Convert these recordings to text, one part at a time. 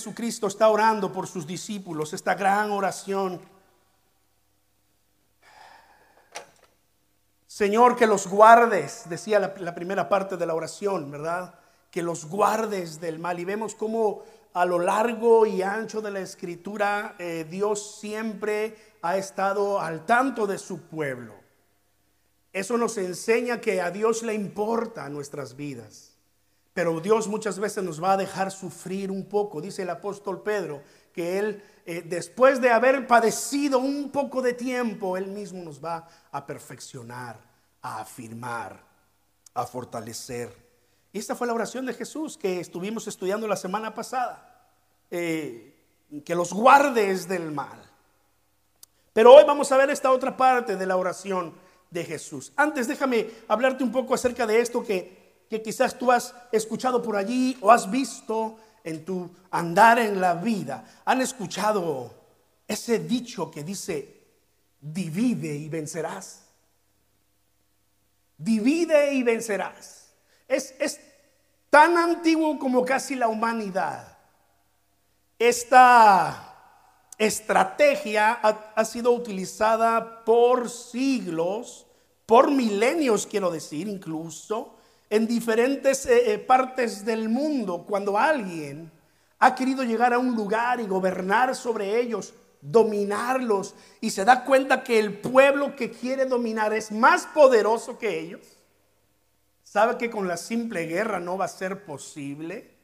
Jesucristo está orando por sus discípulos, esta gran oración. Señor, que los guardes, decía la, primera parte de la oración, ¿verdad? Que los guardes del mal. Y vemos cómo a lo largo y ancho de la escritura eh, Dios siempre ha estado al tanto de su pueblo. Eso nos enseña que a Dios le importa nuestras vidas. Pero Dios muchas veces nos va a dejar sufrir un poco. Dice el apóstol Pedro que Él, eh, después de haber padecido un poco de tiempo, Él mismo nos va a perfeccionar, a afirmar, a fortalecer. Y esta fue la oración de Jesús que estuvimos estudiando la semana pasada. Eh, que los guardes del mal. Pero hoy vamos a ver esta otra parte de la oración de Jesús. Antes déjame hablarte un poco acerca de esto que, que quizás tú has escuchado por allí o has visto en tu andar en la vida. Han escuchado ese dicho que dice, divide y vencerás. Divide y vencerás. Es, es tan antiguo como casi la humanidad. Esta estrategia ha, sido utilizada por siglos, por milenios quiero decir incluso, en diferentes eh, eh, partes del mundo. Cuando alguien ha querido llegar a un lugar y gobernar sobre ellos, dominarlos, y se da cuenta que el pueblo que quiere dominar es más poderoso que ellos, sabe que con la simple guerra no va a ser posible,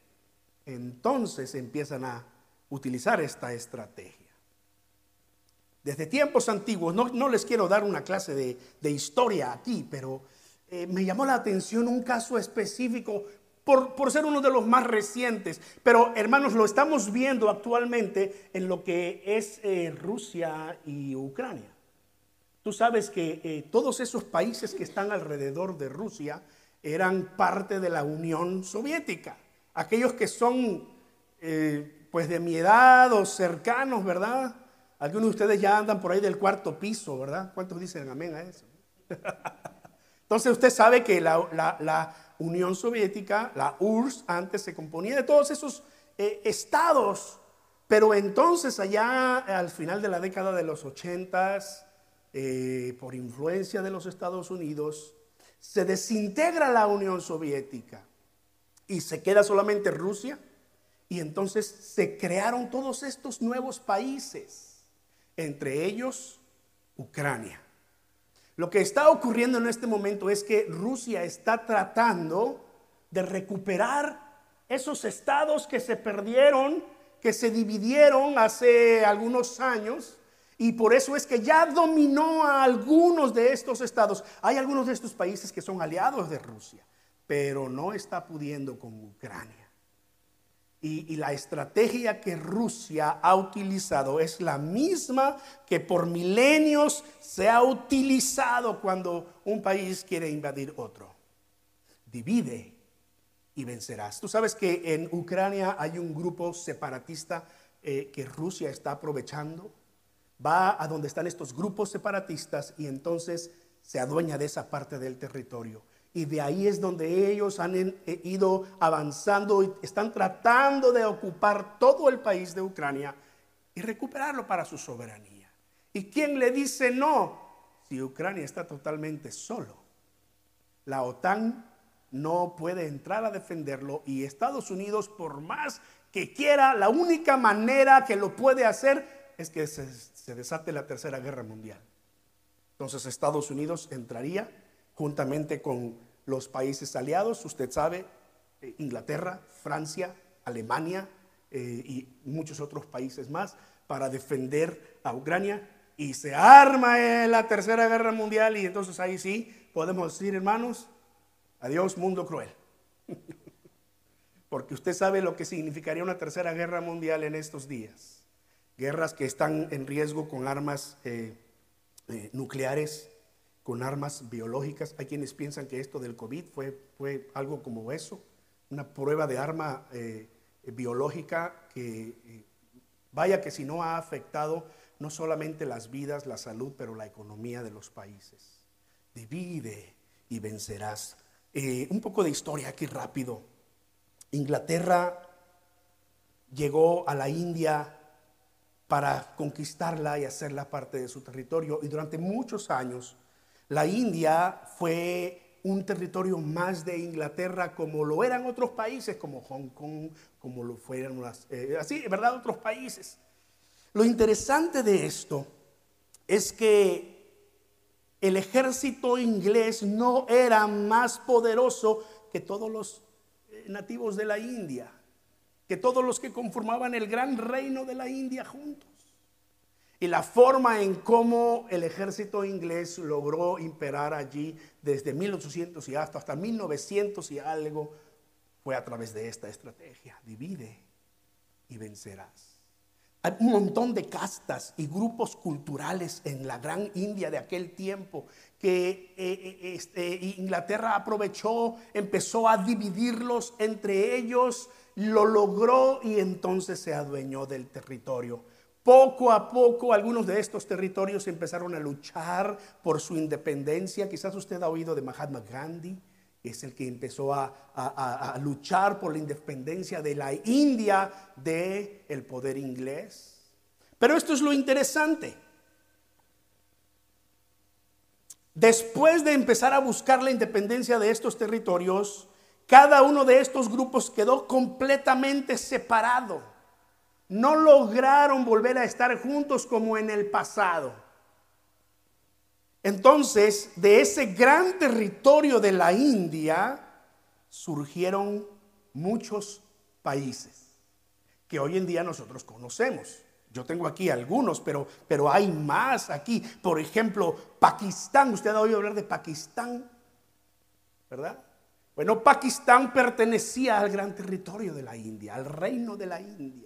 entonces empiezan a utilizar esta estrategia desde tiempos antiguos. No, les quiero dar una clase de, historia aquí, pero eh, me llamó la atención un caso específico por, ser uno de los más recientes. Pero hermanos, lo estamos viendo actualmente en lo que es eh, Rusia y Ucrania. Tú sabes que eh, todos esos países que están alrededor de Rusia eran parte de la Unión Soviética. Aquellos que son pues de mi edad o cercanos, ¿verdad? Algunos de ustedes ya andan por ahí del cuarto piso, ¿verdad? ¿Cuántos dicen amén a eso? Entonces usted sabe que la, Unión Soviética, la URSS, antes se componía de todos esos eh, estados, pero entonces allá al final de la década de los ochentas, eh, por influencia de los Estados Unidos, se desintegra la Unión Soviética y se queda solamente Rusia y entonces se crearon todos estos nuevos países entre ellos Ucrania. Lo que está ocurriendo en este momento es que Rusia está tratando de recuperar esos estados que se perdieron, que se dividieron hace algunos años, y por eso es que ya dominó a algunos de estos estados. Hay algunos de estos países que son aliados de Rusia, pero no está pudiendo con Ucrania. Y, la estrategia que Rusia ha utilizado es la misma que por milenios se ha utilizado cuando un país quiere invadir otro. Divide y vencerás. Tú sabes que en Ucrania hay un grupo separatista eh, que Rusia está aprovechando. Va a donde están estos grupos separatistas y entonces se adueña de esa parte del territorio. Y de ahí es donde ellos han eh, ido avanzando y están tratando de ocupar todo el país de Ucrania y recuperarlo para su soberanía. ¿Y quién le dice no? Si Ucrania está totalmente solo. La OTAN no puede entrar a defenderlo y Estados Unidos, por más que quiera, la única manera que lo puede hacer es que se, se desate la Tercera Guerra Mundial. Entonces Estados Unidos entraría juntamente con los países aliados, usted sabe, eh, Inglaterra, Francia, Alemania eh, y muchos otros países más, para defender a Ucrania. Y se arma en la Tercera Guerra Mundial y entonces ahí sí podemos decir, hermanos, adiós mundo cruel. Porque usted sabe lo que significaría una Tercera Guerra Mundial en estos días. Guerras que están en riesgo con armas eh, nucleares, con armas biológicas. Hay quienes piensan que esto del COVID fue, fue algo como eso, una prueba de arma eh, biológica que eh, vaya que si no ha afectado no solamente las vidas, la salud, pero la economía de los países. Divide y vencerás. Eh, un poco de historia aquí rápido. Inglaterra llegó a la India para conquistarla y hacerla parte de su territorio. Y durante muchos años, la India fue un territorio más de Inglaterra como lo eran otros países, como Hong Kong, como lo fueron eh, así, ¿verdad? Otros países. Lo interesante de esto es que el ejército inglés no era más poderoso que todos los eh, nativos de la India que todos los que conformaban el gran reino de la India juntos. Y la forma en cómo el ejército inglés logró imperar allí desde 1800 y hasta, hasta 1900 y algo fue a través de esta estrategia. Divide y vencerás. Hay un montón de castas y grupos culturales en la gran India de aquel tiempo que eh, eh, este, Inglaterra aprovechó, empezó a dividirlos entre ellos lo logró y entonces se adueñó del territorio. Poco a poco algunos de estos territorios empezaron a luchar por su independencia. Quizás usted ha oído de Mahatma Gandhi, que es el que empezó a, luchar por la independencia de la India del el poder inglés. Pero esto es lo interesante. Después de empezar a buscar la independencia de estos territorios, cada uno de estos grupos quedó completamente separado. No lograron volver a estar juntos como en el pasado. Entonces, de ese gran territorio de la India surgieron muchos países que hoy en día nosotros conocemos. Yo tengo aquí algunos, pero, pero hay más aquí. Por ejemplo, Pakistán. Usted ha oído hablar de Pakistán, ¿verdad? Bueno, Pakistán pertenecía al gran territorio de la India, al reino de la India.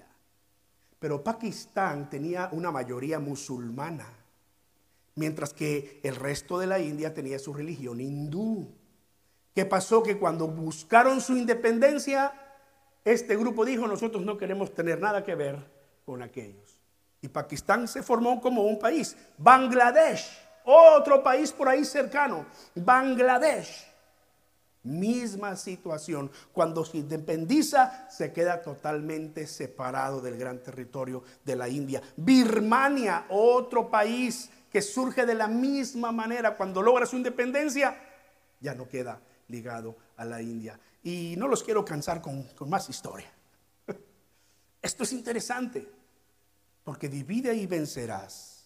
Pero Pakistán tenía una mayoría musulmana, mientras que el resto de la India tenía su religión hindú. ¿Qué pasó? Que cuando buscaron su independencia, este grupo dijo, nosotros no queremos tener nada que ver con aquellos. Y Pakistán se formó como un país. Bangladesh, otro país por ahí cercano. Bangladesh Misma situación. Cuando se independiza, se queda totalmente separado del gran territorio de la India. Birmania, otro país que surge de la misma manera. Cuando logra su independencia, ya no queda ligado a la India. Y no los quiero cansar con, con más historia. Esto es interesante, porque divide y vencerás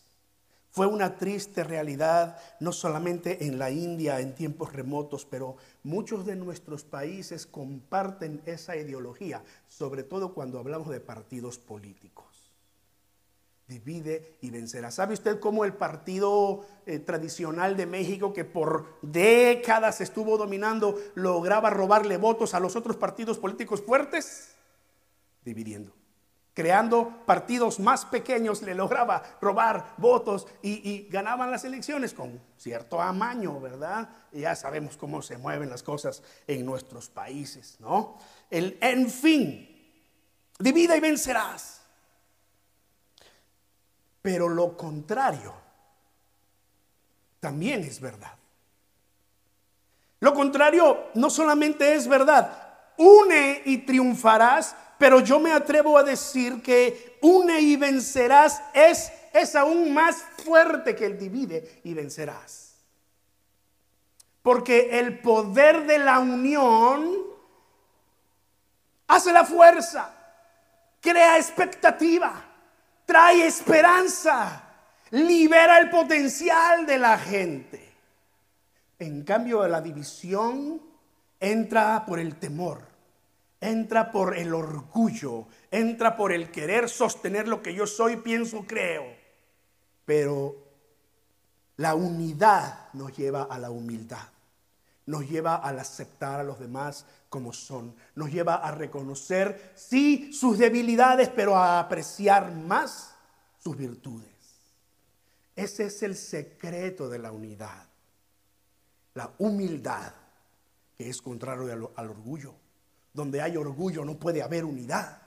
fue una triste realidad, no solamente en la India en tiempos remotos, pero muchos de nuestros países comparten esa ideología, sobre todo cuando hablamos de partidos políticos. Divide y vencerá. ¿Sabe usted cómo el partido eh, tradicional de México, que por décadas estuvo dominando, lograba robarle votos a los otros partidos políticos fuertes? Dividiendo creando partidos más pequeños, le lograba robar votos y, ganaban las elecciones con cierto amaño, ¿verdad? Ya sabemos cómo se mueven las cosas en nuestros países, ¿no? El, en fin, divida y vencerás. Pero lo contrario también es verdad. Lo contrario no solamente es verdad, une y triunfarás, pero yo me atrevo a decir que une y vencerás es, es aún más fuerte que el divide y vencerás. Porque el poder de la unión hace la fuerza, crea expectativa, trae esperanza, libera el potencial de la gente. En cambio, la división entra por el temor entra por el orgullo, entra por el querer sostener lo que yo soy, pienso, creo. Pero la unidad nos lleva a la humildad, nos lleva al aceptar a los demás como son, nos lleva a reconocer, sí, sus debilidades, pero a apreciar más sus virtudes. Ese es el secreto de la unidad, la humildad, que es contrario al, orgullo. Donde hay orgullo no puede haber unidad.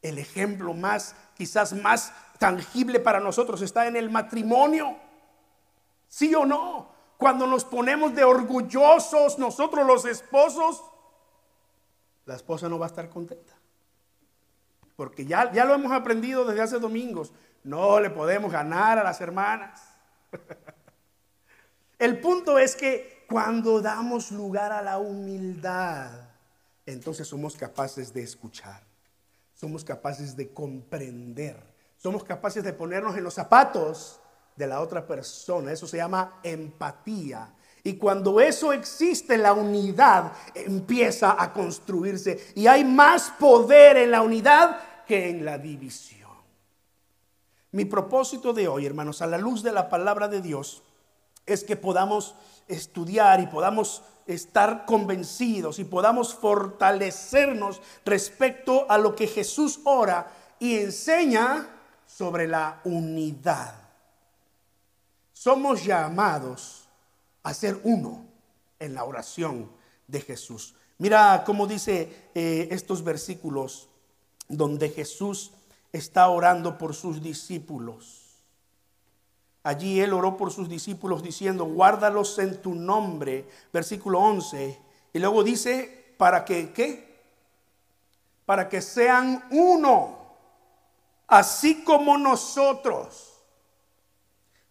El ejemplo más, quizás más tangible para nosotros está en el matrimonio. ¿Sí o no? Cuando nos ponemos de orgullosos nosotros los esposos, la esposa no va a estar contenta. Porque ya, ya lo hemos aprendido desde hace domingos. No le podemos ganar a las hermanas. El punto es que cuando damos lugar a la humildad, entonces somos capaces de escuchar, somos capaces de comprender, somos capaces de ponernos en los zapatos de la otra persona. Eso se llama empatía. Y cuando eso existe, la unidad empieza a construirse. Y hay más poder en la unidad que en la división. Mi propósito de hoy, hermanos, a la luz de la palabra de Dios, es que podamos estudiar y podamos estar convencidos y podamos fortalecernos respecto a lo que Jesús ora y enseña sobre la unidad. Somos llamados a ser uno en la oración de Jesús. Mira cómo dice eh, estos versículos donde Jesús está orando por sus discípulos. Allí él oró por sus discípulos diciendo, guárdalos en tu nombre, versículo 11. Y luego dice, para que, ¿qué? Para que sean uno, así como nosotros.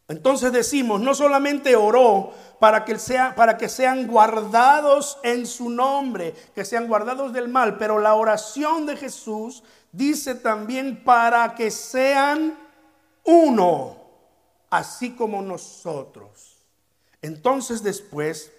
Entonces decimos, no solamente oró para que, sea, para que sean guardados en su nombre, que sean guardados del mal, pero la oración de Jesús dice también para que sean uno así como nosotros. Entonces después,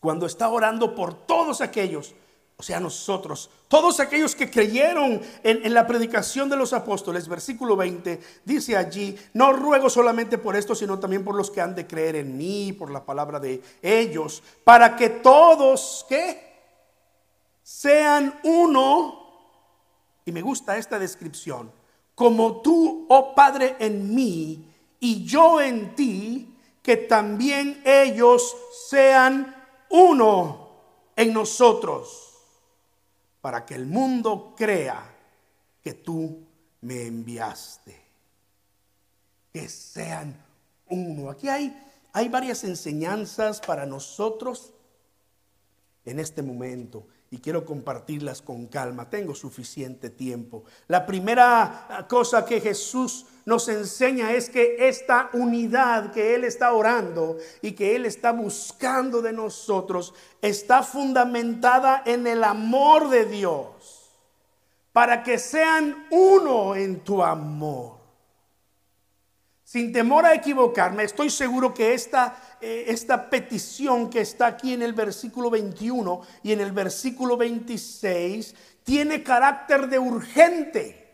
cuando está orando por todos aquellos, o sea, nosotros, todos aquellos que creyeron en, la predicación de los apóstoles, versículo 20, dice allí, no ruego solamente por esto, sino también por los que han de creer en mí, por la palabra de ellos, para que todos, ¿qué? Sean uno, y me gusta esta descripción, como tú, oh Padre, en mí y yo en ti, que también ellos sean uno en nosotros, para que el mundo crea que tú me enviaste. Que sean uno. Aquí hay, hay varias enseñanzas para nosotros en este momento y quiero compartirlas con calma. Tengo suficiente tiempo. La primera cosa que Jesús nos enseña es que esta unidad que Él está orando y que Él está buscando de nosotros está fundamentada en el amor de Dios, para que sean uno en tu amor. Sin temor a equivocarme, estoy seguro que esta, eh, esta petición que está aquí en el versículo 21 y en el versículo 26 tiene carácter de urgente.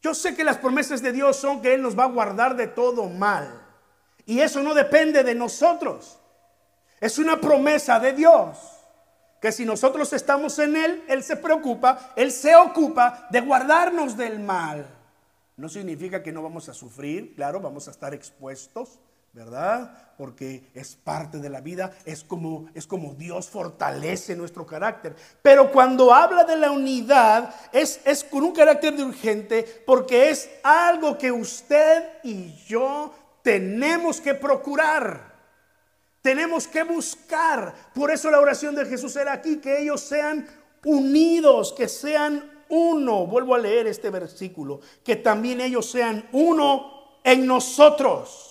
Yo sé que las promesas de Dios son que Él nos va a guardar de todo mal. Y eso no depende de nosotros. Es una promesa de Dios. Que si nosotros estamos en Él, Él se preocupa, Él se ocupa de guardarnos del mal. No significa que no vamos a sufrir, claro, vamos a estar expuestos, ¿verdad? Porque es parte de la vida, es como, es como Dios fortalece nuestro carácter. Pero cuando habla de la unidad, es, es con un carácter de urgente, porque es algo que usted y yo tenemos que procurar. Tenemos que buscar. Por eso la oración de Jesús era aquí, que ellos sean unidos, que sean uno, vuelvo a leer este versículo, que también ellos sean uno en nosotros,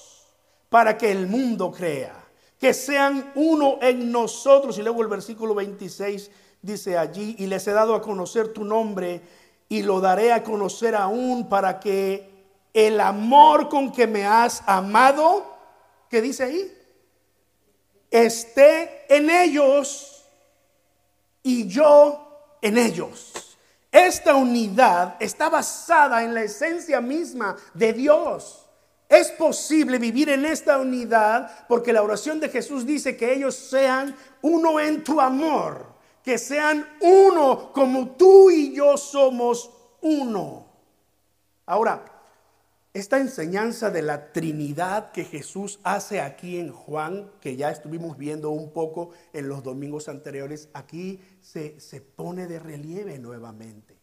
para que el mundo crea, que sean uno en nosotros. Y luego el versículo 26 dice allí, y les he dado a conocer tu nombre y lo daré a conocer aún para que el amor con que me has amado, ¿qué dice ahí? Esté en ellos y yo en ellos. Esta unidad está basada en la esencia misma de Dios. Es posible vivir en esta unidad porque la oración de Jesús dice que ellos sean uno en tu amor, que sean uno como tú y yo somos uno. Ahora, esta enseñanza de la Trinidad que Jesús hace aquí en Juan, que ya estuvimos viendo un poco en los domingos anteriores, aquí se, se pone de relieve nuevamente.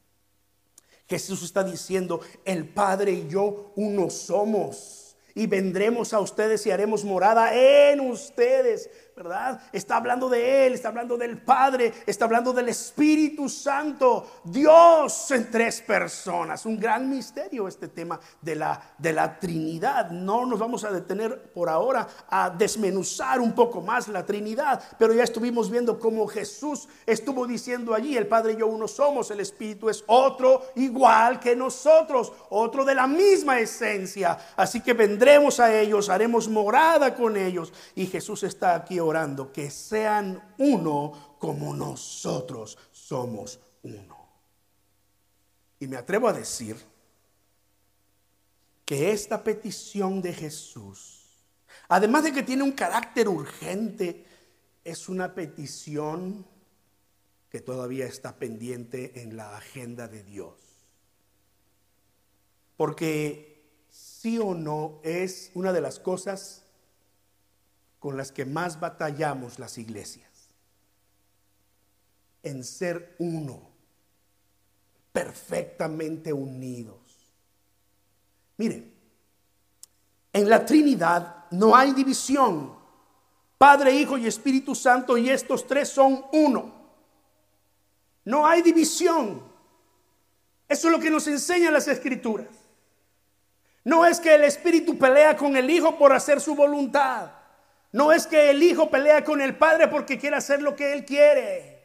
Jesús está diciendo, el Padre y yo uno somos. Y vendremos a ustedes y haremos morada en ustedes ¿verdad? Está hablando de Él, está hablando del Padre, está hablando del Espíritu Santo, Dios en tres personas. Un gran misterio este tema de la, de la Trinidad. No nos vamos a detener por ahora a desmenuzar un poco más la Trinidad, pero ya estuvimos viendo cómo Jesús estuvo diciendo allí, el Padre y yo uno somos, el Espíritu es otro igual que nosotros, otro de la misma esencia. Así que vendremos a ellos, haremos morada con ellos y Jesús está aquí orando, que sean uno como nosotros somos uno. Y me atrevo a decir que esta petición de Jesús, además de que tiene un carácter urgente, es una petición que todavía está pendiente en la agenda de Dios. Porque sí o no es una de las cosas con las que más batallamos las iglesias. En ser uno, perfectamente unidos. Miren, en la Trinidad no hay división. Padre, Hijo y Espíritu Santo y estos tres son uno. No hay división. Eso es lo que nos enseñan las escrituras. No es que el Espíritu pelea con el Hijo por hacer su voluntad. No es que el Hijo pelea con el Padre porque quiere hacer lo que Él quiere.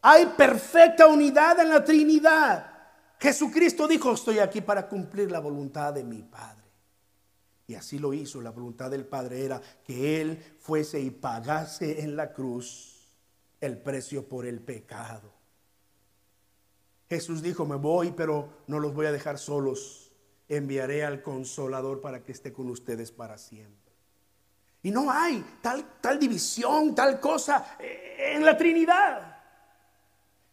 Hay perfecta unidad en la Trinidad. Jesucristo dijo, estoy aquí para cumplir la voluntad de mi Padre. Y así lo hizo. La voluntad del Padre era que Él fuese y pagase en la cruz el precio por el pecado. Jesús dijo, me voy, pero no los voy a dejar solos. Enviaré al consolador para que esté con ustedes para siempre. Y no hay tal, tal división, tal cosa eh, en la Trinidad.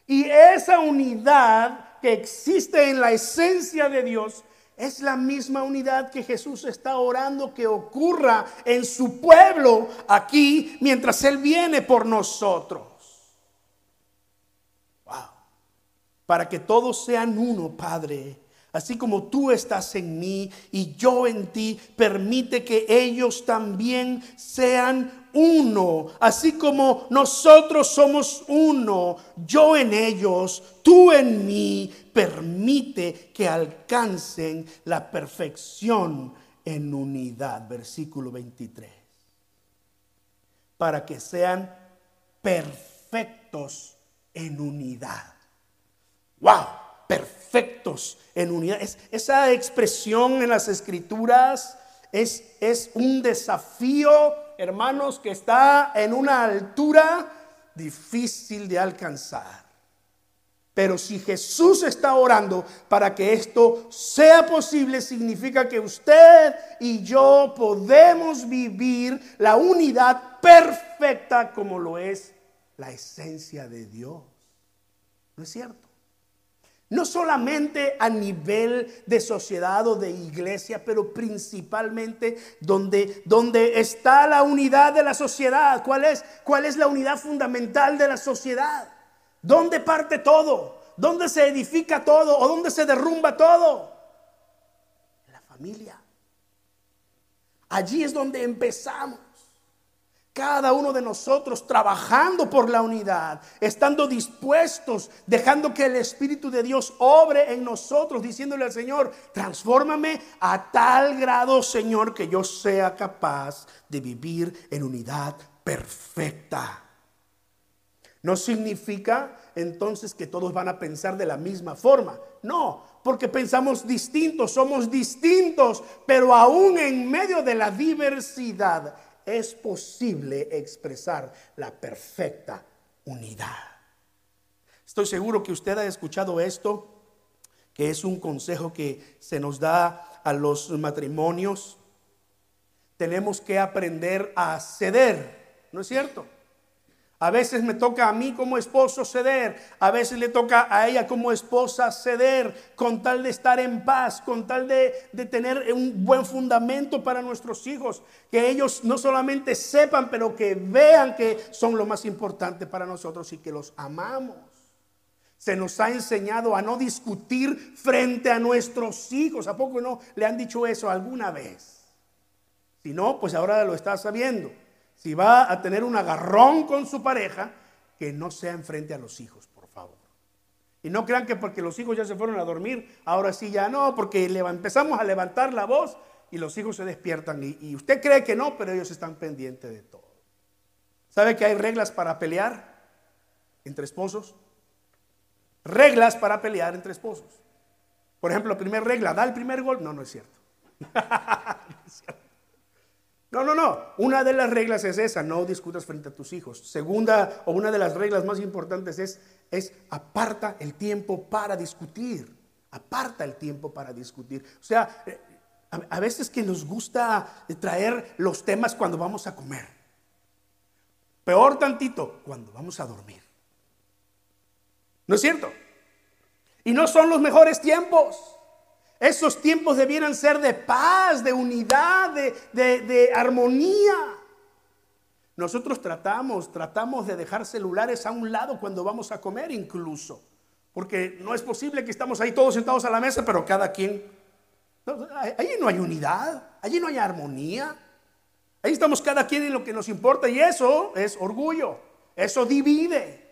Y esa unidad que existe en la esencia de Dios es la misma unidad que Jesús está orando que ocurra en su pueblo aquí mientras Él viene por nosotros. Wow. Para que todos sean uno, Padre Así como tú estás en mí y yo en ti, permite que ellos también sean uno. Así como nosotros somos uno, yo en ellos, tú en mí, permite que alcancen la perfección en unidad. Versículo 23. Para que sean perfectos en unidad. ¡Wow! Perfectos en unidad. esa expresión en las escrituras es, es un desafío, hermanos, que está en una altura difícil de alcanzar. Pero si Jesús está orando para que esto sea posible, significa que usted y yo podemos vivir la unidad perfecta como lo es la esencia de Dios. ¿No es cierto? No solamente a nivel de sociedad o de iglesia, pero principalmente donde, está la unidad de la sociedad. ¿Cuál es, ¿Cuál es la unidad fundamental de la sociedad? ¿Dónde parte todo? ¿Dónde se edifica todo? ¿O dónde se derrumba todo? La familia. Allí es donde empezamos. Cada uno de nosotros trabajando por la unidad, estando dispuestos, dejando que el Espíritu de Dios obre en nosotros, diciéndole al Señor, transfórmame a tal grado, Señor, que yo sea capaz de vivir en unidad perfecta. No significa entonces que todos van a pensar de la misma forma. No, porque pensamos distintos, somos distintos, pero aún en medio de la diversidad es posible expresar la perfecta unidad. Estoy seguro que usted ha escuchado esto, que es un consejo que se nos da a los matrimonios. Tenemos que aprender a ceder, ¿no es cierto? A veces me toca a mí como esposo ceder, a veces le toca a ella como esposa ceder, con tal de estar en paz, con tal de, tener un buen fundamento para nuestros hijos, que ellos no solamente sepan, pero que vean que son lo más importante para nosotros y que los amamos. Se nos ha enseñado a no discutir frente a nuestros hijos. ¿A poco no le han dicho eso alguna vez? Si no, pues ahora lo está sabiendo. Si va a tener un agarrón con su pareja, que no sea enfrente a los hijos, por favor. Y no crean que porque los hijos ya se fueron a dormir, ahora sí ya no, porque empezamos a levantar la voz y los hijos se despiertan. Y, y usted cree que no, pero ellos están pendientes de todo. ¿Sabe que hay reglas para pelear entre esposos? Reglas para pelear entre esposos. Por ejemplo, la primera regla, da el primer gol. No, no es cierto. No, no, no. Una de las reglas es esa, no discutas frente a tus hijos. Segunda, o una de las reglas más importantes es, es aparta el tiempo para discutir. Aparta el tiempo para discutir. O sea, eh, a, veces que nos gusta traer los temas cuando vamos a comer. Peor tantito, cuando vamos a dormir. ¿No es cierto? Y no son los mejores tiempos. Esos tiempos debieran ser de paz, de unidad, de, armonía. Nosotros tratamos, tratamos de dejar celulares a un lado cuando vamos a comer incluso. Porque no es posible que estamos ahí todos sentados a la mesa, pero cada quien... allí no hay unidad, allí no hay armonía. Ahí estamos cada quien en lo que nos importa y eso es orgullo, eso divide.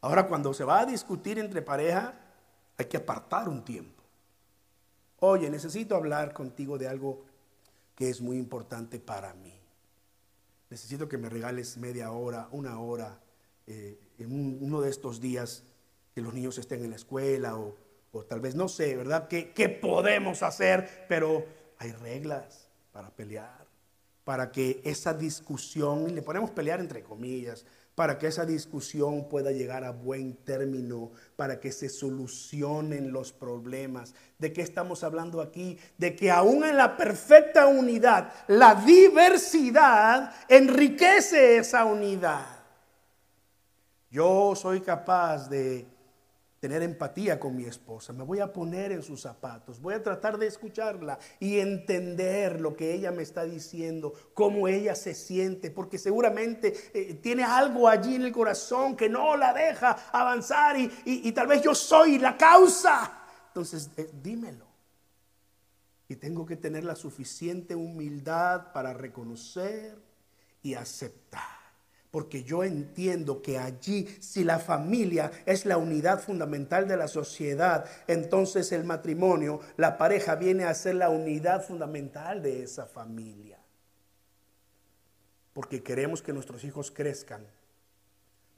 Ahora cuando se va a discutir entre pareja, hay que apartar un tiempo oye, necesito hablar contigo de algo que es muy importante para mí. Necesito que me regales media hora, una hora, eh, en uno de estos días que los niños estén en la escuela o, tal vez no sé, ¿verdad? ¿Qué, ¿Qué podemos hacer? Pero hay reglas para pelear, para que esa discusión, y le ponemos pelear entre comillas, para que esa discusión pueda llegar a buen término, para que se solucionen los problemas. ¿De qué estamos hablando aquí? De que aún en la perfecta unidad, la diversidad enriquece esa unidad. Yo soy capaz de tener empatía con mi esposa, me voy a poner en sus zapatos, voy a tratar de escucharla y entender lo que ella me está diciendo, cómo ella se siente, porque seguramente eh, tiene algo allí en el corazón que no la deja avanzar y, tal vez yo soy la causa. Entonces, eh, dímelo. Y tengo que tener la suficiente humildad para reconocer y aceptar. Porque yo entiendo que allí, si la familia es la unidad fundamental de la sociedad, entonces el matrimonio, la pareja viene a ser la unidad fundamental de esa familia. Porque queremos que nuestros hijos crezcan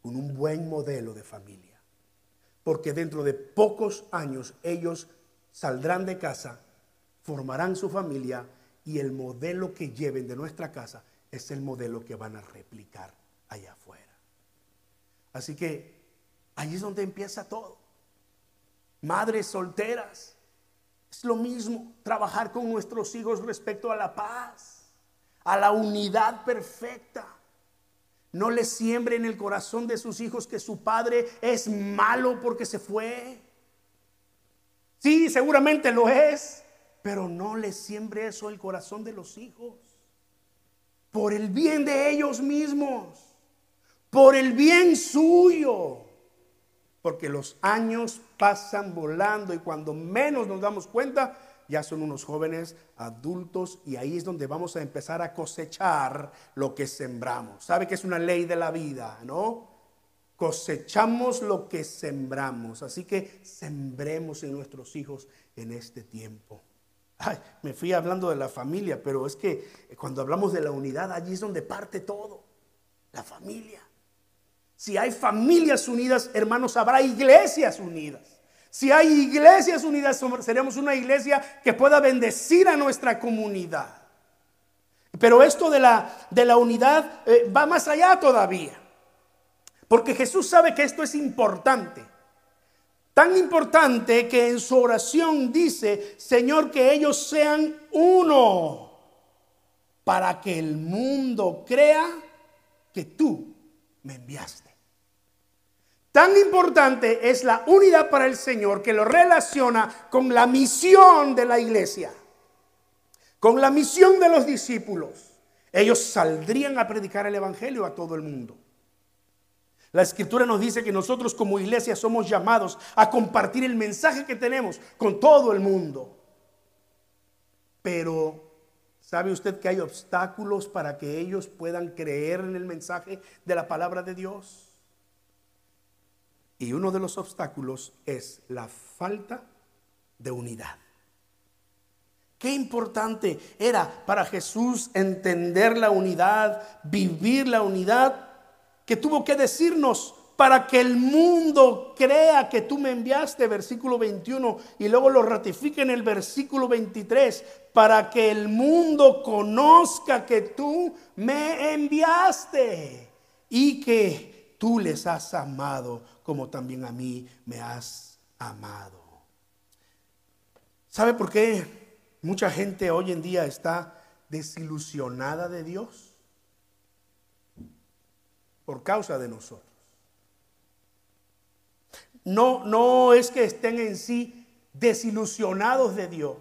con un buen modelo de familia. Porque dentro de pocos años ellos saldrán de casa, formarán su familia y el modelo que lleven de nuestra casa es el modelo que van a replicar allá afuera. Así que allí es donde empieza todo. Madres solteras, es lo mismo trabajar con nuestros hijos respecto a la paz, a la unidad perfecta. No le siembre en el corazón de sus hijos que su padre es malo porque se fue. Sí, seguramente lo es, pero no le siembre eso el corazón de los hijos. Por el bien de ellos mismos por el bien suyo. Porque los años pasan volando y cuando menos nos damos cuenta, ya son unos jóvenes adultos y ahí es donde vamos a empezar a cosechar lo que sembramos. ¿Sabe que es una ley de la vida, no? Cosechamos lo que sembramos. Así que sembremos en nuestros hijos en este tiempo. Ay, me fui hablando de la familia, pero es que cuando hablamos de la unidad, allí es donde parte todo. La familia. Si hay familias unidas, hermanos, habrá iglesias unidas. Si hay iglesias unidas, seremos una iglesia que pueda bendecir a nuestra comunidad. Pero esto de la, de la unidad eh, va más allá todavía. Porque Jesús sabe que esto es importante. Tan importante que en su oración dice, Señor, que ellos sean uno para que el mundo crea que tú me enviaste. Tan importante es la unidad para el Señor que lo relaciona con la misión de la iglesia, con la misión de los discípulos. Ellos saldrían a predicar el Evangelio a todo el mundo. La escritura nos dice que nosotros como iglesia somos llamados a compartir el mensaje que tenemos con todo el mundo. Pero ¿Sabe usted que hay obstáculos para que ellos puedan creer en el mensaje de la palabra de Dios? Y uno de los obstáculos es la falta de unidad. Qué importante era para Jesús entender la unidad, vivir la unidad, que tuvo que decirnos, para que el mundo crea que tú me enviaste, versículo 21, y luego lo ratifique en el versículo 23, para que el mundo conozca que tú me enviaste y que tú les has amado como también a mí me has amado. ¿Sabe por qué mucha gente hoy en día está desilusionada de Dios? Por causa de nosotros. No, no es que estén en sí desilusionados de Dios.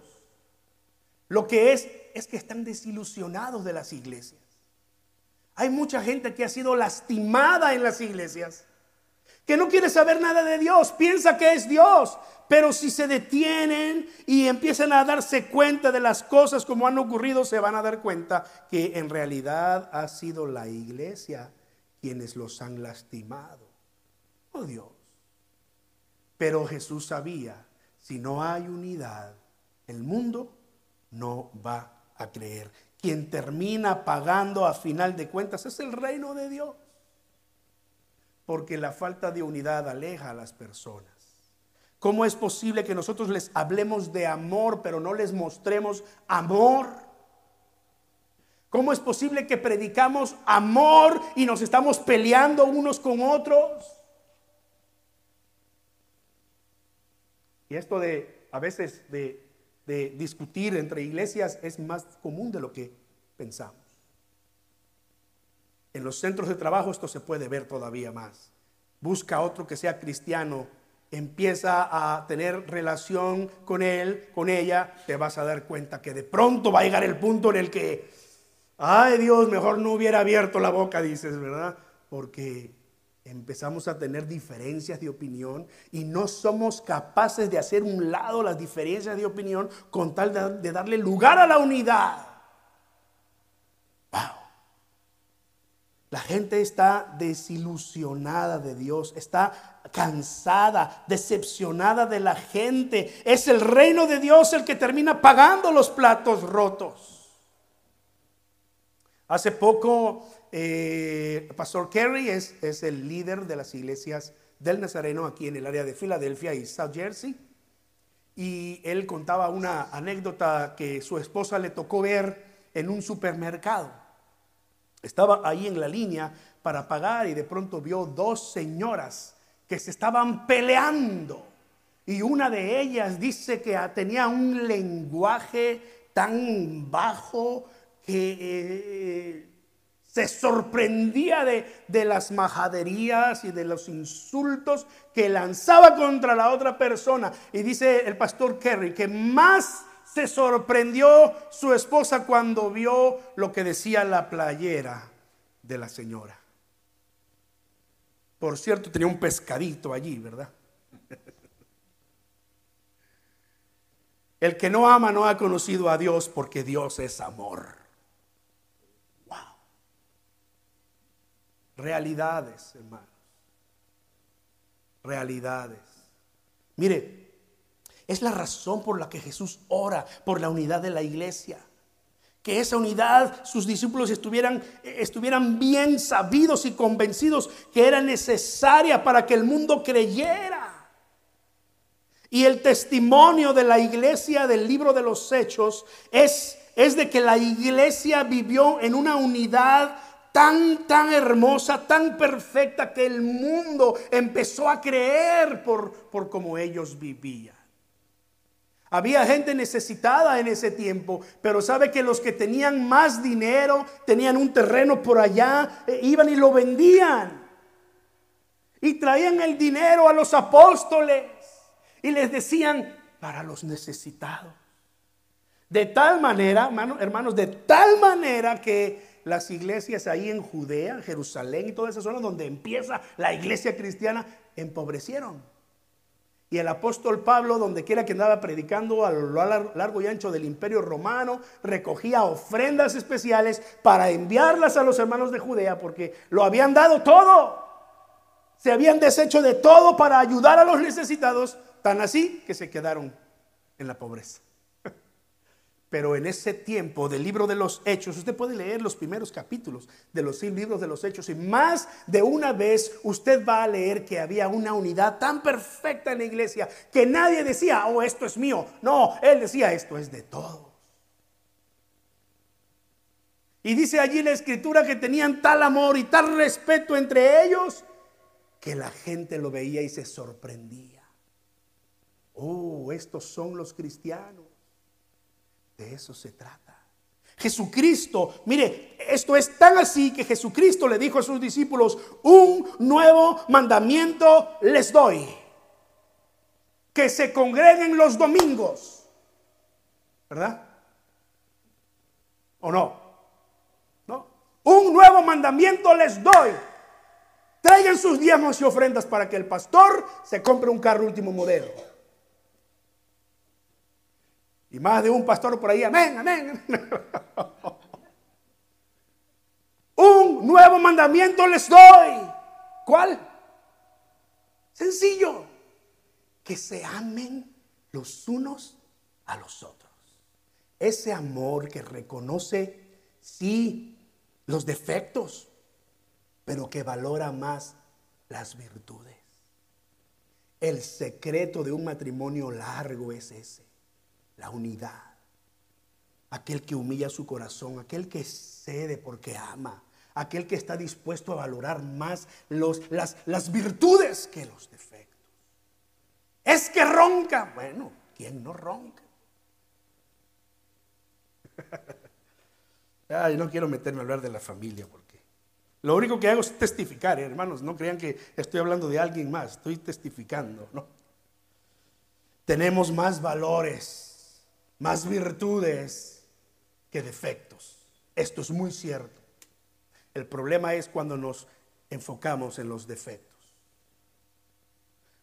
Lo que es es que están desilusionados de las iglesias. Hay mucha gente que ha sido lastimada en las iglesias, que no quiere saber nada de Dios, piensa que es Dios, pero si se detienen y empiezan a darse cuenta de las cosas como han ocurrido, se van a dar cuenta que en realidad ha sido la iglesia quienes los han lastimado. Oh Dios. Pero Jesús sabía, si no hay unidad, el mundo no va a creer. Quien termina pagando a final de cuentas es el reino de Dios. Porque la falta de unidad aleja a las personas. ¿Cómo es posible que nosotros les hablemos de amor pero no les mostremos amor? ¿Cómo es posible que predicamos amor y nos estamos peleando unos con otros? Y esto de a veces de, discutir entre iglesias es más común de lo que pensamos. En los centros de trabajo esto se puede ver todavía más. Busca otro que sea cristiano, empieza a tener relación con él, con ella, te vas a dar cuenta que de pronto va a llegar el punto en el que, ay Dios, mejor no hubiera abierto la boca, dices, ¿verdad? Porque empezamos a tener diferencias de opinión y no somos capaces de hacer un lado las diferencias de opinión con tal de, darle lugar a la unidad. Wow. La gente está desilusionada de Dios, está cansada, decepcionada de la gente. Es el reino de Dios el que termina pagando los platos rotos. Hace poco eh, Pastor Kerry es, es el líder de las iglesias del Nazareno aquí en el área de Filadelfia y South Jersey. Y él contaba una anécdota que su esposa le tocó ver en un supermercado. Estaba ahí en la línea para pagar y de pronto vio dos señoras que se estaban peleando. Y una de ellas dice que tenía un lenguaje tan bajo que eh, se sorprendía de, las majaderías y de los insultos que lanzaba contra la otra persona. Y dice el pastor Kerry que más se sorprendió su esposa cuando vio lo que decía la playera de la señora. Por cierto, tenía un pescadito allí, ¿verdad? El que no ama no ha conocido a Dios porque Dios es amor. Realidades, hermanos. Realidades. Mire, es la razón por la que Jesús ora por la unidad de la iglesia. Que esa unidad, sus discípulos estuvieran, estuvieran bien sabidos y convencidos que era necesaria para que el mundo creyera. Y el testimonio de la iglesia del libro de los hechos es, es de que la iglesia vivió en una unidad tan, tan hermosa, tan perfecta que el mundo empezó a creer por, por cómo ellos vivían. Había gente necesitada en ese tiempo, pero sabe que los que tenían más dinero, tenían un terreno por allá, eh, iban y lo vendían. Y traían el dinero a los apóstoles y les decían, para los necesitados. De tal manera, hermanos, de tal manera que las iglesias ahí en Judea, Jerusalén y toda esa zona donde empieza la iglesia cristiana, empobrecieron. Y el apóstol Pablo, donde quiera que andaba predicando a lo largo y ancho del imperio romano, recogía ofrendas especiales para enviarlas a los hermanos de Judea, porque lo habían dado todo. Se habían deshecho de todo para ayudar a los necesitados, tan así que se quedaron en la pobreza. Pero en ese tiempo del libro de los hechos, usted puede leer los primeros capítulos de los libros de los hechos y más de una vez usted va a leer que había una unidad tan perfecta en la iglesia que nadie decía, oh, esto es mío. No, él decía, esto es de todos. Y dice allí la escritura que tenían tal amor y tal respeto entre ellos que la gente lo veía y se sorprendía. Oh, estos son los cristianos. De eso se trata. Jesucristo, mire, esto es tan así que Jesucristo le dijo a sus discípulos, un nuevo mandamiento les doy. Que se congreguen los domingos. ¿Verdad? ¿O no? ¿No? Un nuevo mandamiento les doy. Traigan sus diezmos y ofrendas para que el pastor se compre un carro último modelo. Y más de un pastor por ahí, amén, amén. un nuevo mandamiento les doy. ¿Cuál? Sencillo. Que se amen los unos a los otros. Ese amor que reconoce, sí, los defectos, pero que valora más las virtudes. El secreto de un matrimonio largo es ese la unidad. Aquel que humilla su corazón, aquel que cede porque ama, aquel que está dispuesto a valorar más los, las, las virtudes que los defectos. Es que ronca. Bueno, ¿quién no ronca? Ay, no quiero meterme a hablar de la familia porque lo único que hago es testificar, ¿eh? hermanos. No crean que estoy hablando de alguien más, estoy testificando, ¿no? Tenemos más valores más virtudes que defectos. Esto es muy cierto. El problema es cuando nos enfocamos en los defectos.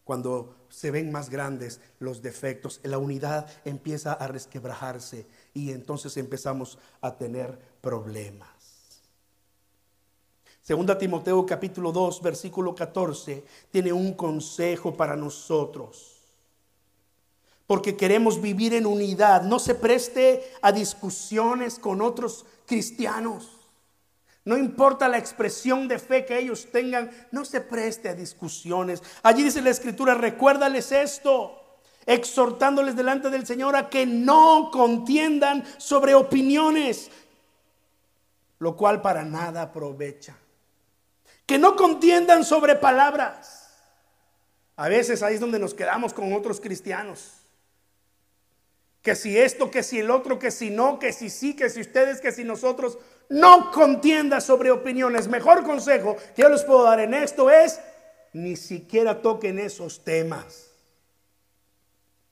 Cuando se ven más grandes los defectos, la unidad empieza a resquebrajarse y entonces empezamos a tener problemas. Segunda Timoteo capítulo 2, versículo 14, tiene un consejo para nosotros porque queremos vivir en unidad. No se preste a discusiones con otros cristianos. No importa la expresión de fe que ellos tengan, no se preste a discusiones. Allí dice la escritura, recuérdales esto, exhortándoles delante del Señor a que no contiendan sobre opiniones, lo cual para nada aprovecha. Que no contiendan sobre palabras. A veces ahí es donde nos quedamos con otros cristianos que si esto, que si el otro, que si no, que si sí, que si ustedes, que si nosotros. No contienda sobre opiniones. Mejor consejo que yo les puedo dar en esto es, ni siquiera toquen esos temas.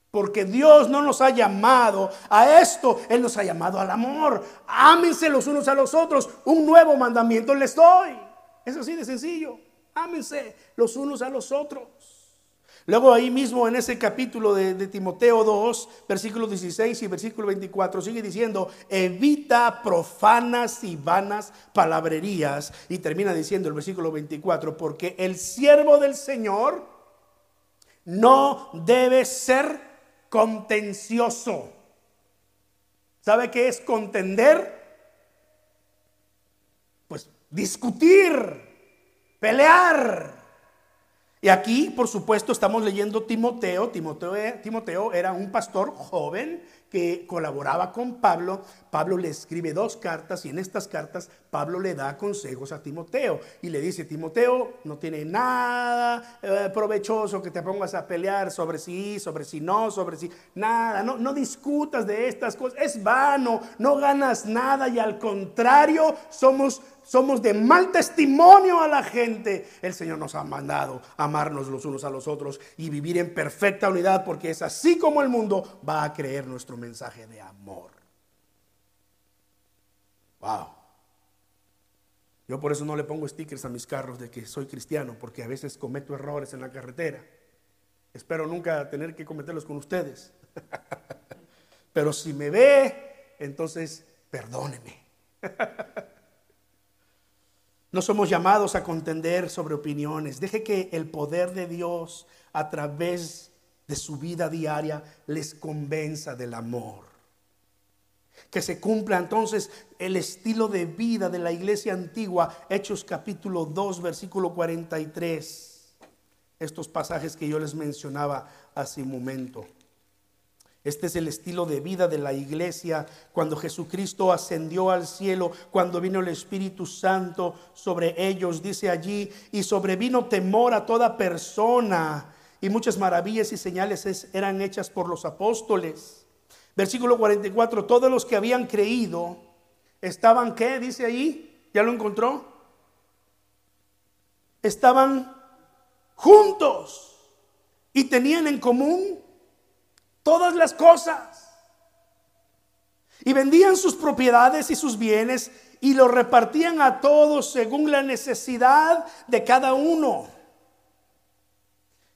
Porque Dios no nos ha llamado a esto, Él nos ha llamado al amor. Ámense los unos a los otros. Un nuevo mandamiento les doy. Es así de sencillo. Ámense los unos a los otros. Luego ahí mismo en ese capítulo de, Timoteo 2, versículo 16 y versículo 24, sigue diciendo, evita profanas y vanas palabrerías. Y termina diciendo el versículo 24, porque el siervo del Señor no debe ser contencioso. ¿Sabe qué es contender? Pues discutir, pelear. Y aquí, por supuesto, estamos leyendo Timoteo. Timoteo. Timoteo era un pastor joven que colaboraba con Pablo. Pablo le escribe dos cartas y en estas cartas Pablo le da consejos a Timoteo y le dice, Timoteo, no tiene nada eh, provechoso que te pongas a pelear sobre sí, sobre si no, sobre si nada, no, no discutas de estas cosas, es vano, no ganas nada y al contrario somos somos de mal testimonio a la gente. El Señor nos ha mandado amarnos los unos a los otros y vivir en perfecta unidad porque es así como el mundo va a creer nuestro mensaje de amor. Wow. Yo por eso no le pongo stickers a mis carros de que soy cristiano porque a veces cometo errores en la carretera. Espero nunca tener que cometerlos con ustedes. Pero si me ve, entonces perdóneme. No somos llamados a contender sobre opiniones. Deje que el poder de Dios a través de su vida diaria les convenza del amor. Que se cumpla entonces el estilo de vida de la iglesia antigua, Hechos capítulo 2, versículo 43. Estos pasajes que yo les mencionaba hace un momento. Este es el estilo de vida de la iglesia cuando Jesucristo ascendió al cielo, cuando vino el Espíritu Santo sobre ellos, dice allí, y sobrevino temor a toda persona, y muchas maravillas y señales eran hechas por los apóstoles. Versículo 44, todos los que habían creído estaban, ¿qué? Dice allí, ¿ya lo encontró? Estaban juntos y tenían en común todas las cosas. Y vendían sus propiedades y sus bienes y los repartían a todos según la necesidad de cada uno.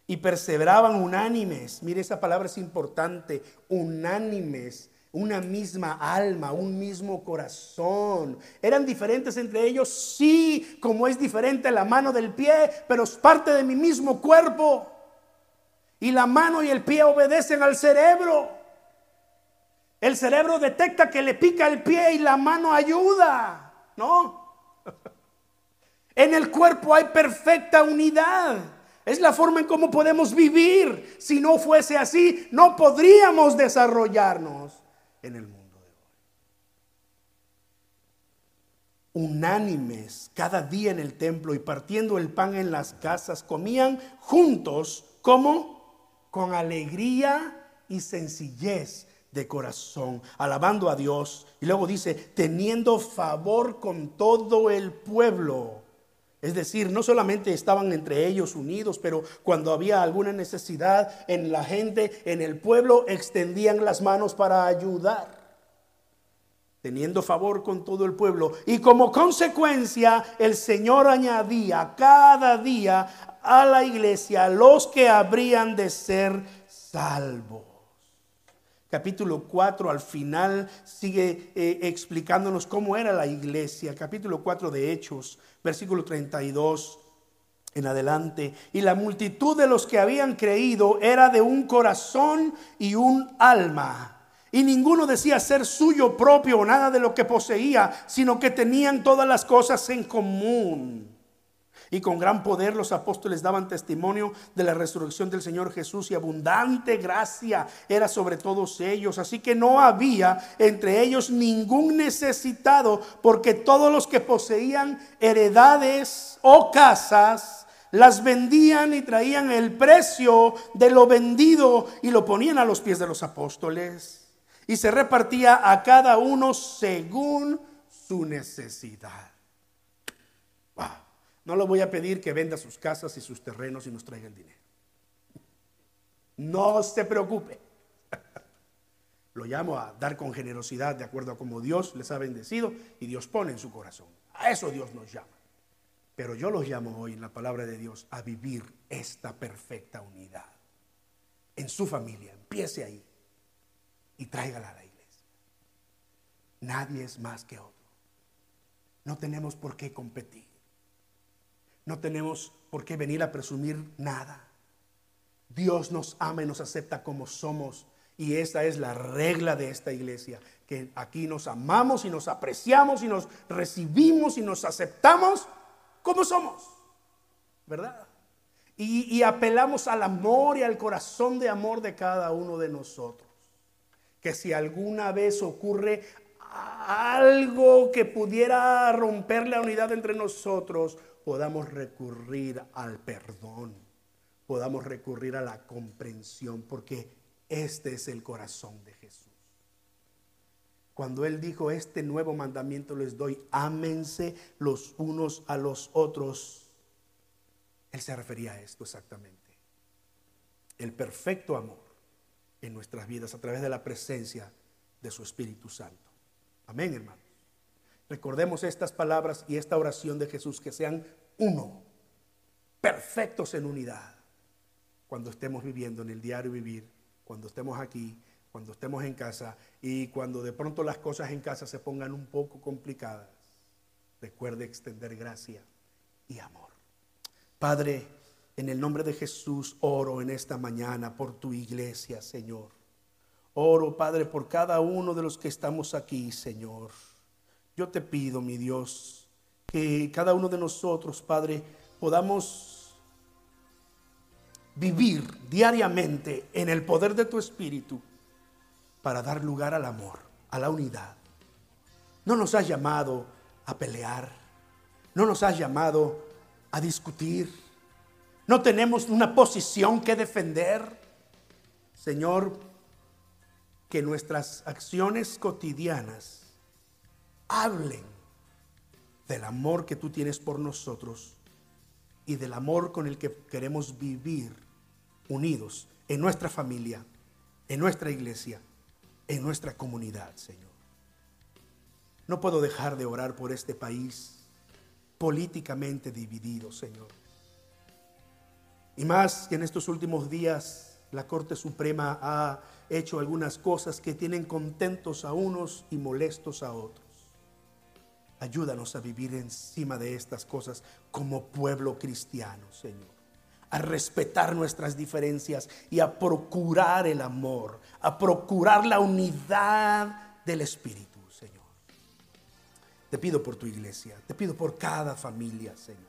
Y perseveraban unánimes. Mire, esa palabra es importante. Unánimes. Una misma alma, un mismo corazón. ¿Eran diferentes entre ellos? Sí, como es diferente la mano del pie, pero es parte de mi mismo cuerpo y la mano y el pie obedecen al cerebro. El cerebro detecta que le pica el pie y la mano ayuda, ¿no? En el cuerpo hay perfecta unidad. Es la forma en cómo podemos vivir. Si no fuese así, no podríamos desarrollarnos en el mundo de hoy. Unánimes cada día en el templo y partiendo el pan en las casas, comían juntos como con alegría y sencillez de corazón, alabando a Dios. Y luego dice, teniendo favor con todo el pueblo. Es decir, no solamente estaban entre ellos unidos, pero cuando había alguna necesidad en la gente, en el pueblo, extendían las manos para ayudar. Teniendo favor con todo el pueblo. Y como consecuencia, el Señor añadía cada día a la iglesia los que habrían de ser salvos. Capítulo 4 al final sigue eh, explicándonos cómo era la iglesia. Capítulo 4 de Hechos, versículo 32 en adelante. Y la multitud de los que habían creído era de un corazón y un alma. Y ninguno decía ser suyo propio o nada de lo que poseía, sino que tenían todas las cosas en común. Y con gran poder los apóstoles daban testimonio de la resurrección del Señor Jesús y abundante gracia era sobre todos ellos. Así que no había entre ellos ningún necesitado porque todos los que poseían heredades o casas las vendían y traían el precio de lo vendido y lo ponían a los pies de los apóstoles. Y se repartía a cada uno según su necesidad. No le voy a pedir que venda sus casas y sus terrenos y nos traiga el dinero. No se preocupe. Lo llamo a dar con generosidad de acuerdo a como Dios les ha bendecido y Dios pone en su corazón. A eso Dios nos llama. Pero yo los llamo hoy en la palabra de Dios a vivir esta perfecta unidad. En su familia, empiece ahí y tráigala a la iglesia. Nadie es más que otro. No tenemos por qué competir. No tenemos por qué venir a presumir nada. Dios nos ama y nos acepta como somos. Y esa es la regla de esta iglesia, que aquí nos amamos y nos apreciamos y nos recibimos y nos aceptamos como somos. ¿Verdad? Y, y apelamos al amor y al corazón de amor de cada uno de nosotros. Que si alguna vez ocurre algo que pudiera romper la unidad entre nosotros, podamos recurrir al perdón, podamos recurrir a la comprensión, porque este es el corazón de Jesús. Cuando Él dijo, este nuevo mandamiento les doy, ámense los unos a los otros, Él se refería a esto exactamente. El perfecto amor en nuestras vidas a través de la presencia de su Espíritu Santo. Amén, hermano. Recordemos estas palabras y esta oración de Jesús, que sean uno, perfectos en unidad, cuando estemos viviendo en el diario vivir, cuando estemos aquí, cuando estemos en casa y cuando de pronto las cosas en casa se pongan un poco complicadas. Recuerde extender gracia y amor. Padre, en el nombre de Jesús oro en esta mañana por tu iglesia, Señor. Oro, Padre, por cada uno de los que estamos aquí, Señor. Yo te pido, mi Dios, que cada uno de nosotros, Padre, podamos vivir diariamente en el poder de tu Espíritu para dar lugar al amor, a la unidad. No nos has llamado a pelear, no nos has llamado a discutir, no tenemos una posición que defender. Señor, que nuestras acciones cotidianas hablen del amor que tú tienes por nosotros y del amor con el que queremos vivir unidos en nuestra familia, en nuestra iglesia, en nuestra comunidad, Señor. No puedo dejar de orar por este país políticamente dividido, Señor. Y más que en estos últimos días la Corte Suprema ha hecho algunas cosas que tienen contentos a unos y molestos a otros. Ayúdanos a vivir encima de estas cosas como pueblo cristiano, Señor. A respetar nuestras diferencias y a procurar el amor, a procurar la unidad del Espíritu, Señor. Te pido por tu iglesia, te pido por cada familia, Señor.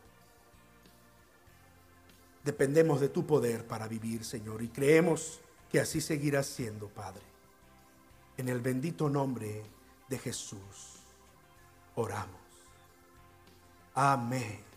Dependemos de tu poder para vivir, Señor, y creemos que así seguirás siendo, Padre. En el bendito nombre de Jesús oramos. Amén.